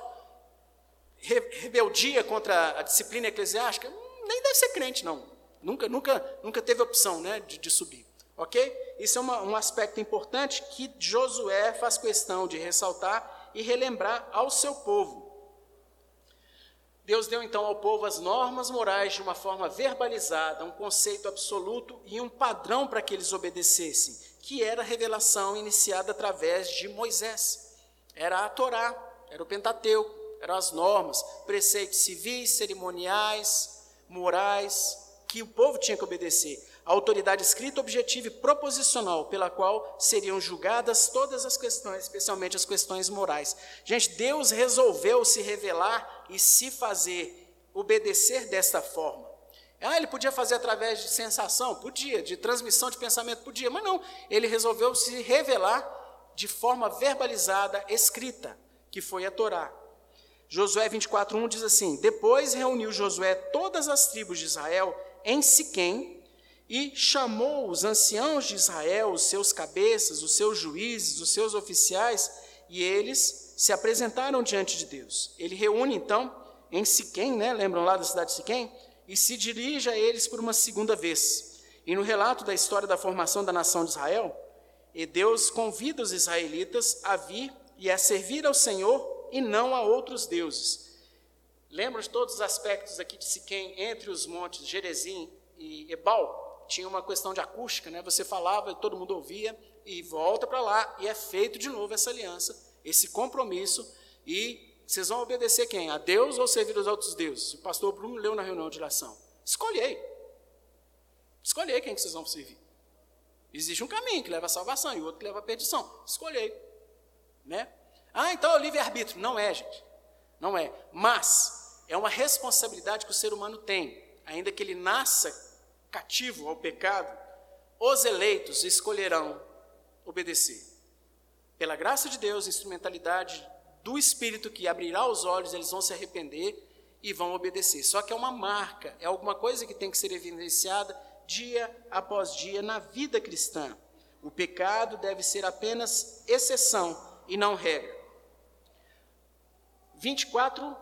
rebeldia contra a disciplina eclesiástica. Nem deve ser crente, não. Nunca, nunca, nunca teve opção né, de, de subir. Ok? Isso é uma, um aspecto importante que Josué faz questão de ressaltar e relembrar ao seu povo. Deus deu então ao povo as normas morais de uma forma verbalizada, um conceito absoluto e um padrão para que eles obedecessem, que era a revelação iniciada através de Moisés. Era a Torá, era o Pentateuco, eram as normas, preceitos civis, cerimoniais, morais, que o povo tinha que obedecer autoridade escrita, objetiva e proposicional pela qual seriam julgadas todas as questões, especialmente as questões morais. Gente, Deus resolveu se revelar e se fazer obedecer desta forma. Ah, ele podia fazer através de sensação? Podia, de transmissão de pensamento? Podia, mas não. Ele resolveu se revelar de forma verbalizada, escrita, que foi a Torá. Josué 24:1 diz assim: Depois reuniu Josué todas as tribos de Israel em Siquém, e chamou os anciãos de Israel, os seus cabeças, os seus juízes, os seus oficiais, e eles se apresentaram diante de Deus. Ele reúne então em Siquém, né? lembram lá da cidade de Siquém? E se dirige a eles por uma segunda vez. E no relato da história da formação da nação de Israel, Deus convida os israelitas a vir e a servir ao Senhor e não a outros deuses. Lembram de todos os aspectos aqui de Siquém, entre os montes Gerezim e Ebal? Tinha uma questão de acústica, né? Você falava e todo mundo ouvia, e volta para lá, e é feito de novo essa aliança, esse compromisso, e vocês vão obedecer quem? A Deus ou servir aos outros deuses? O pastor Bruno leu na reunião de oração. Escolhei. Escolhei quem que vocês vão servir. Existe um caminho que leva à salvação e outro que leva à perdição. Escolhei. Né? Ah, então é o livre-arbítrio. Não é, gente. Não é. Mas é uma responsabilidade que o ser humano tem. Ainda que ele nasça cativo ao pecado, os eleitos escolherão obedecer. Pela graça de Deus, instrumentalidade do Espírito que abrirá os olhos, eles vão se arrepender e vão obedecer. Só que é uma marca, é alguma coisa que tem que ser evidenciada dia após dia na vida cristã. O pecado deve ser apenas exceção e não regra. 24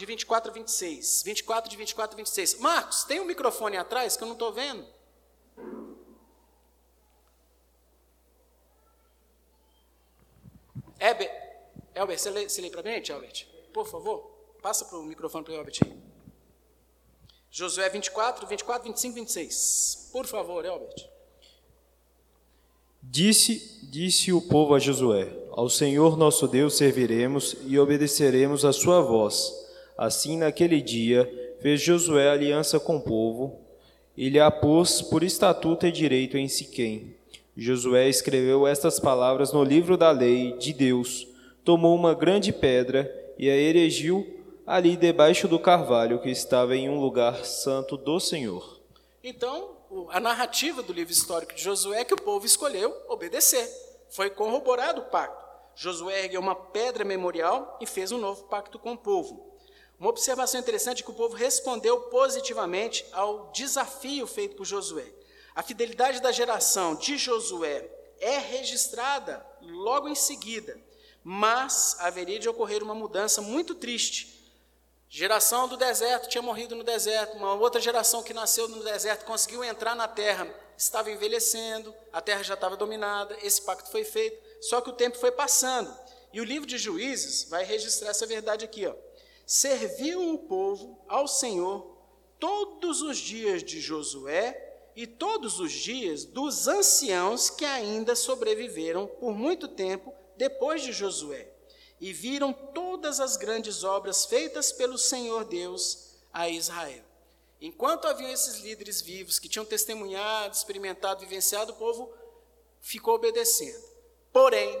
de 24 a 26. 24 de 24 a 26. Marcos, tem um microfone atrás que eu não estou vendo? Heber, Elber, você lê, lê para mim, Albert? Por favor, passa para o microfone para o Elbert aí. Josué 24, 24, 25, 26. Por favor, Elbert. Disse, disse o povo a Josué: Ao Senhor nosso Deus serviremos e obedeceremos a sua voz. Assim, naquele dia, fez Josué aliança com o povo e lhe a pôs por estatuto e direito em Siquém. Josué escreveu estas palavras no livro da lei de Deus, tomou uma grande pedra e a erigiu ali debaixo do carvalho que estava em um lugar santo do Senhor. Então, a narrativa do livro histórico de Josué é que o povo escolheu obedecer. Foi corroborado o pacto. Josué ergueu uma pedra memorial e fez um novo pacto com o povo. Uma observação interessante é que o povo respondeu positivamente ao desafio feito por Josué. A fidelidade da geração de Josué é registrada logo em seguida, mas haveria de ocorrer uma mudança muito triste Geração do deserto tinha morrido no deserto, uma outra geração que nasceu no deserto conseguiu entrar na terra, estava envelhecendo, a terra já estava dominada, esse pacto foi feito, só que o tempo foi passando. E o livro de Juízes vai registrar essa verdade aqui, ó. Serviu o povo ao Senhor todos os dias de Josué e todos os dias dos anciãos que ainda sobreviveram por muito tempo depois de Josué e viram todas as grandes obras feitas pelo Senhor Deus a Israel. Enquanto haviam esses líderes vivos que tinham testemunhado, experimentado, vivenciado, o povo ficou obedecendo. Porém,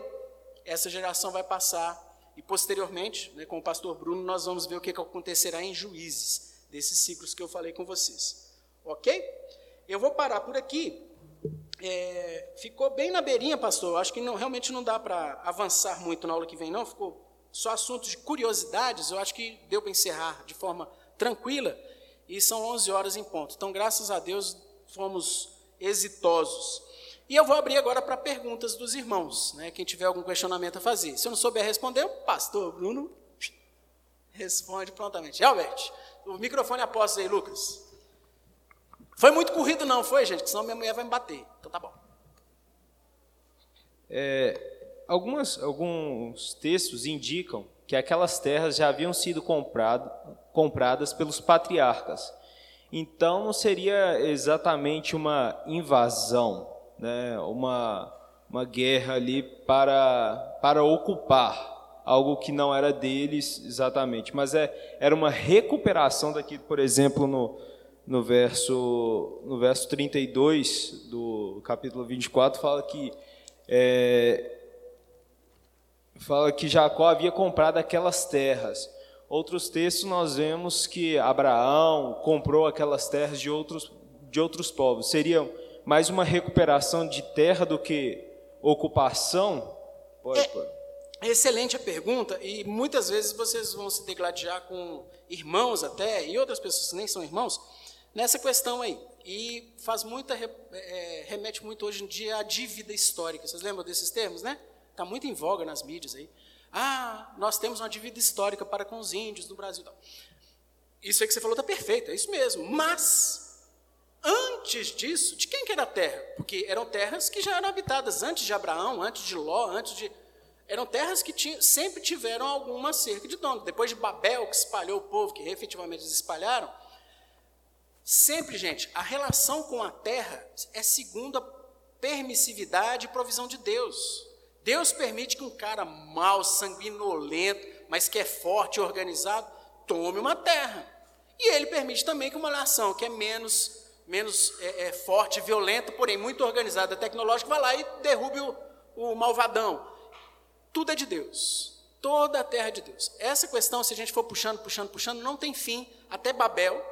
essa geração vai passar e posteriormente, né, com o pastor Bruno, nós vamos ver o que, que acontecerá em juízes, desses ciclos que eu falei com vocês. Ok? Eu vou parar por aqui. É, ficou bem na beirinha, pastor. Acho que não, realmente não dá para avançar muito na aula que vem, não. Ficou só assuntos de curiosidades. Eu acho que deu para encerrar de forma tranquila. E são 11 horas em ponto. Então, graças a Deus, fomos exitosos. E eu vou abrir agora para perguntas dos irmãos, né? Quem tiver algum questionamento a fazer. Se eu não souber responder, o pastor Bruno responde prontamente. Albert, o microfone após aí, Lucas. Foi muito corrido, não, foi, gente? Senão minha mulher vai me bater. Então tá bom. É, algumas, alguns textos indicam que aquelas terras já haviam sido comprado, compradas pelos patriarcas. Então não seria exatamente uma invasão, né? uma, uma guerra ali para, para ocupar algo que não era deles exatamente, mas é, era uma recuperação daquilo, por exemplo, no, no verso, no verso 32 do capítulo 24, fala que, é, fala que Jacó havia comprado aquelas terras. Outros textos nós vemos que Abraão comprou aquelas terras de outros, de outros povos. Seria mais uma recuperação de terra do que ocupação? Pode, pode. É, excelente a pergunta, e muitas vezes vocês vão se degladiar com irmãos até, e outras pessoas que nem são irmãos, nessa questão aí. E faz muita, é, remete muito hoje em dia à dívida histórica. Vocês lembram desses termos, né? Está muito em voga nas mídias aí. Ah, nós temos uma dívida histórica para com os índios no Brasil. Isso aí que você falou está perfeito, é isso mesmo. Mas, antes disso, de quem que era a terra? Porque eram terras que já eram habitadas antes de Abraão, antes de Ló, antes de. Eram terras que tinham, sempre tiveram alguma cerca de dono. Depois de Babel, que espalhou o povo, que efetivamente eles espalharam, sempre, gente, a relação com a terra é segundo a permissividade e provisão de Deus. Deus permite que um cara mau, sanguinolento, mas que é forte e organizado, tome uma terra. E ele permite também que uma nação que é menos, menos é, é, forte, violenta, porém muito organizada, tecnológica, vá lá e derrube o, o malvadão. Tudo é de Deus. Toda a terra é de Deus. Essa questão, se a gente for puxando, puxando, puxando, não tem fim. Até Babel,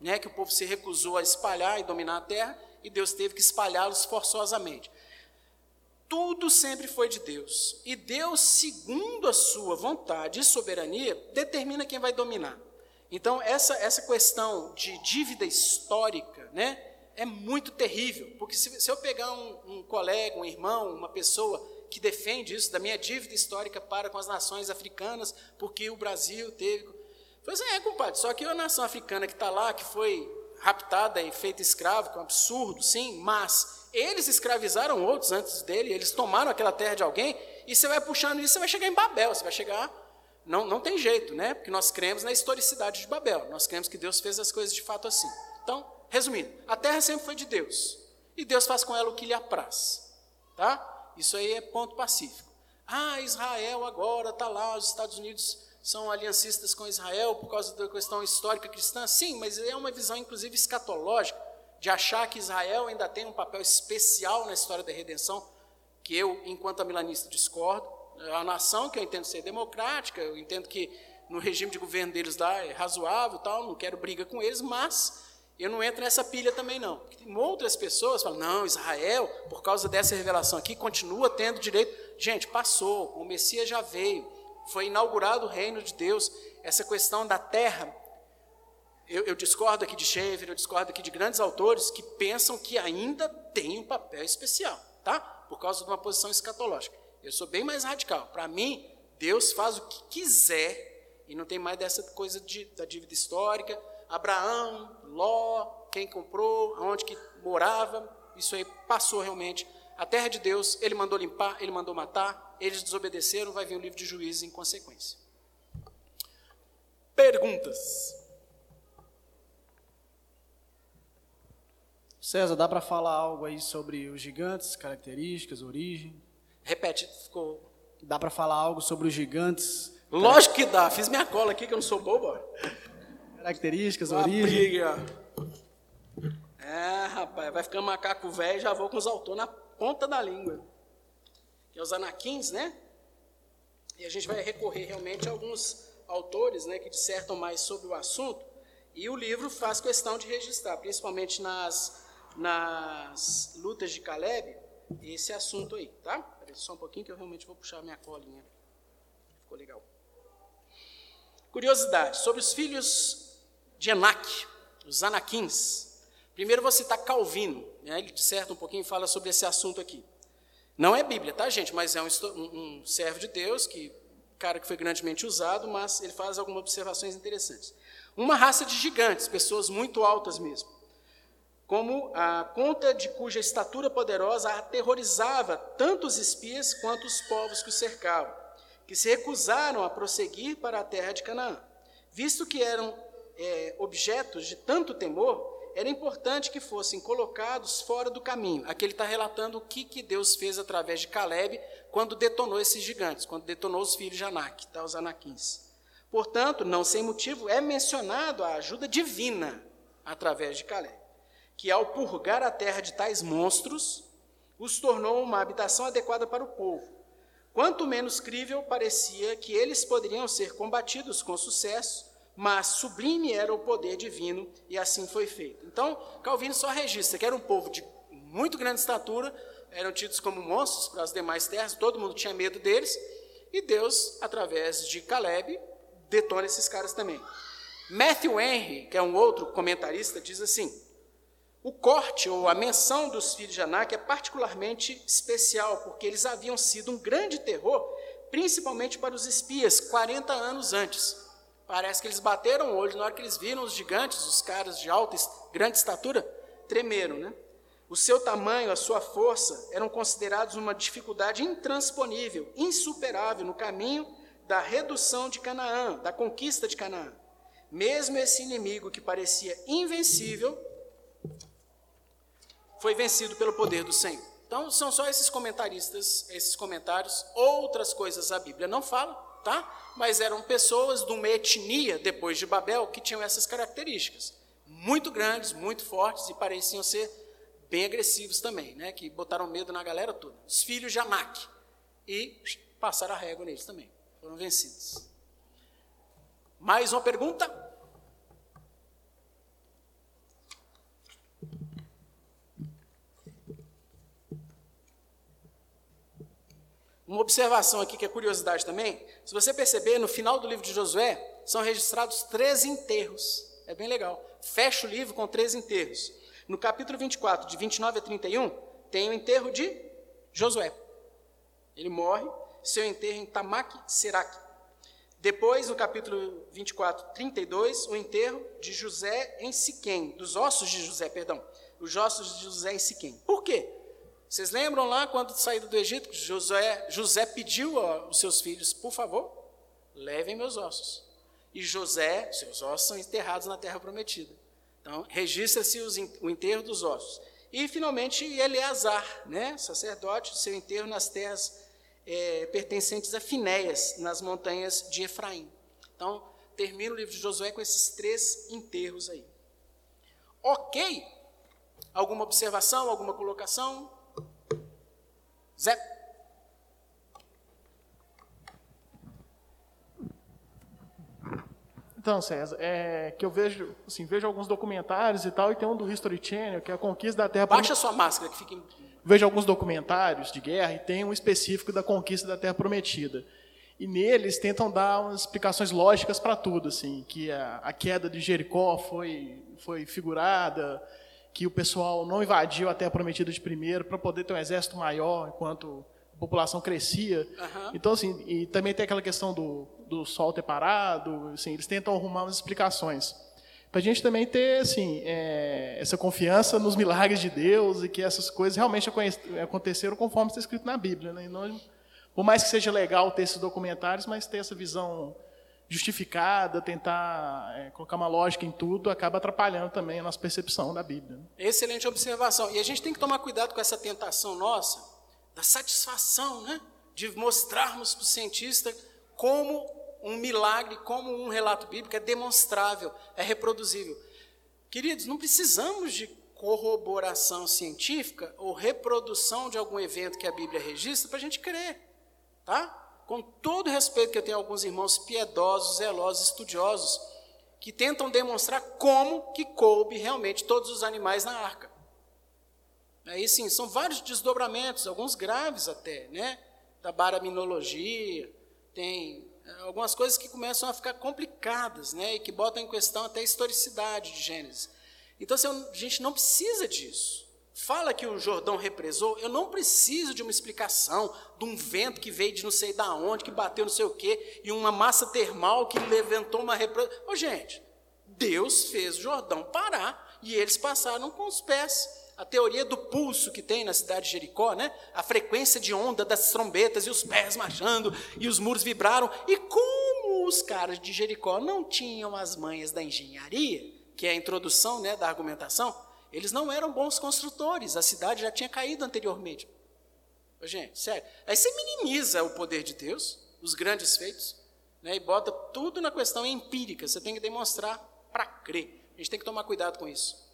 né, que o povo se recusou a espalhar e dominar a terra, e Deus teve que espalhá-los forçosamente. Tudo sempre foi de Deus. E Deus, segundo a sua vontade e soberania, determina quem vai dominar. Então, essa, essa questão de dívida histórica né, é muito terrível. Porque se, se eu pegar um, um colega, um irmão, uma pessoa que defende isso, da minha dívida histórica para com as nações africanas, porque o Brasil teve. Pois é, compadre, só que a nação africana que está lá, que foi raptada e feita escravo, que é um absurdo, sim, mas eles escravizaram outros antes dele, eles tomaram aquela terra de alguém, e você vai puxando isso, você vai chegar em Babel, você vai chegar. Não, não tem jeito, né? Porque nós cremos na historicidade de Babel, nós cremos que Deus fez as coisas de fato assim. Então, resumindo, a terra sempre foi de Deus, e Deus faz com ela o que lhe apraz, tá? Isso aí é ponto pacífico. Ah, Israel agora está lá, os Estados Unidos são aliancistas com Israel por causa da questão histórica cristã? Sim, mas é uma visão, inclusive, escatológica, de achar que Israel ainda tem um papel especial na história da redenção, que eu, enquanto milanista, discordo. Uma nação que eu entendo ser democrática, eu entendo que no regime de governo deles lá é razoável, tal, não quero briga com eles, mas eu não entro nessa pilha também não. Tem outras pessoas que falam, não, Israel, por causa dessa revelação aqui, continua tendo direito. Gente, passou, o Messias já veio, foi inaugurado o reino de Deus, essa questão da terra. Eu, eu discordo aqui de Schaeffer, eu discordo aqui de grandes autores que pensam que ainda tem um papel especial, tá? Por causa de uma posição escatológica. Eu sou bem mais radical. Para mim, Deus faz o que quiser e não tem mais dessa coisa de, da dívida histórica. Abraão, Ló, quem comprou, aonde que morava, isso aí passou realmente. A terra de Deus, ele mandou limpar, ele mandou matar, eles desobedeceram, vai vir o livro de juízes em consequência. Perguntas. César, dá para falar algo aí sobre os gigantes, características, origem? Repete, ficou. Dá para falar algo sobre os gigantes? Lógico que dá. Fiz minha cola aqui que eu não sou bobo. Características, Uma origem. Briga. É, rapaz, vai ficando macaco velho, já vou com os autores na ponta da língua que é os anaquins, né? E a gente vai recorrer realmente a alguns autores né, que dissertam mais sobre o assunto, e o livro faz questão de registrar, principalmente nas, nas lutas de Caleb, esse assunto aí, tá? Só um pouquinho que eu realmente vou puxar minha colinha. Ficou legal. Curiosidade sobre os filhos de Enac, os anaquins. Primeiro vou citar Calvino, né? ele disserta um pouquinho e fala sobre esse assunto aqui. Não é Bíblia, tá, gente? Mas é um, um, um servo de Deus, que cara que foi grandemente usado, mas ele faz algumas observações interessantes. Uma raça de gigantes, pessoas muito altas mesmo, como a conta de cuja estatura poderosa aterrorizava tanto os espias quanto os povos que os cercavam, que se recusaram a prosseguir para a terra de Canaã, visto que eram é, objetos de tanto temor era importante que fossem colocados fora do caminho. Aqui ele está relatando o que, que Deus fez através de Caleb quando detonou esses gigantes, quando detonou os filhos de Anak, tá, os anaquins. Portanto, não sem motivo, é mencionado a ajuda divina através de Caleb, que ao purgar a terra de tais monstros, os tornou uma habitação adequada para o povo. Quanto menos crível parecia que eles poderiam ser combatidos com sucesso, mas sublime era o poder divino e assim foi feito. Então, Calvino só registra que era um povo de muito grande estatura, eram tidos como monstros para as demais terras, todo mundo tinha medo deles, e Deus, através de Caleb, detona esses caras também. Matthew Henry, que é um outro comentarista, diz assim: o corte ou a menção dos filhos de Anak é particularmente especial, porque eles haviam sido um grande terror, principalmente para os espias, 40 anos antes Parece que eles bateram o olho na hora que eles viram os gigantes, os caras de alta, grande estatura, tremeram, né? O seu tamanho, a sua força eram considerados uma dificuldade intransponível, insuperável no caminho da redução de Canaã, da conquista de Canaã. Mesmo esse inimigo que parecia invencível, foi vencido pelo poder do Senhor. Então, são só esses comentaristas, esses comentários, outras coisas a Bíblia não fala, tá? Mas eram pessoas de uma etnia depois de Babel que tinham essas características, muito grandes, muito fortes e pareciam ser bem agressivos também, né? Que botaram medo na galera toda. Os filhos de Anak e passaram a régua neles também, foram vencidos. Mais uma pergunta? Uma observação aqui que é curiosidade também, se você perceber, no final do livro de Josué, são registrados três enterros. É bem legal. Fecha o livro com três enterros. No capítulo 24, de 29 a 31, tem o enterro de Josué. Ele morre, seu enterro em Tamac Serac. Depois, no capítulo 24, 32, o enterro de José em Siquém, dos ossos de José, perdão, os ossos de José em Siquém. Por quê? Vocês lembram lá quando saíram do Egito, José, José pediu aos seus filhos, por favor, levem meus ossos. E José, seus ossos são enterrados na terra prometida. Então, registra-se o enterro dos ossos. E, finalmente, Eleazar, né, sacerdote, seu enterro nas terras é, pertencentes a Finéias, nas montanhas de Efraim. Então, termina o livro de Josué com esses três enterros aí. Ok? Alguma observação, alguma colocação? Zé. Então, César, é que eu vejo, assim, vejo alguns documentários e tal, e tem um do History Channel, que é a conquista da Terra Baixa sua máscara, que fica... Em... Vejo alguns documentários de guerra e tem um específico da conquista da Terra Prometida. E neles tentam dar umas explicações lógicas para tudo, assim, que a, a, queda de Jericó foi, foi figurada, que o pessoal não invadiu a Terra Prometida de primeiro para poder ter um exército maior enquanto a população crescia. Uhum. Então, assim, e também tem aquela questão do, do sol ter parado, assim, eles tentam arrumar umas explicações. Para a gente também ter assim, é, essa confiança nos milagres de Deus e que essas coisas realmente aconteceram conforme está escrito na Bíblia. Né? Não, por mais que seja legal ter esses documentários, mas ter essa visão justificada, tentar é, colocar uma lógica em tudo, acaba atrapalhando também a nossa percepção da Bíblia. Né? Excelente observação. E a gente tem que tomar cuidado com essa tentação nossa, da satisfação, né? de mostrarmos para o cientista como um milagre, como um relato bíblico é demonstrável, é reproduzível. Queridos, não precisamos de corroboração científica ou reprodução de algum evento que a Bíblia registra para a gente crer. Tá? Com todo respeito que eu tenho alguns irmãos piedosos, zelosos, estudiosos, que tentam demonstrar como que coube realmente todos os animais na arca. Aí sim, são vários desdobramentos, alguns graves até, né? Da baraminologia, tem é, algumas coisas que começam a ficar complicadas, né? E que botam em questão até a historicidade de Gênesis. Então, assim, a gente não precisa disso fala que o Jordão represou, eu não preciso de uma explicação de um vento que veio de não sei da onde, que bateu não sei o quê, e uma massa termal que levantou uma represa. Ô, gente, Deus fez o Jordão parar e eles passaram com os pés. A teoria do pulso que tem na cidade de Jericó, né? A frequência de onda das trombetas e os pés marchando e os muros vibraram. E como os caras de Jericó não tinham as manhas da engenharia, que é a introdução, né, da argumentação, eles não eram bons construtores, a cidade já tinha caído anteriormente. Gente, sério. Aí você minimiza o poder de Deus, os grandes feitos, né, e bota tudo na questão empírica. Você tem que demonstrar para crer. A gente tem que tomar cuidado com isso.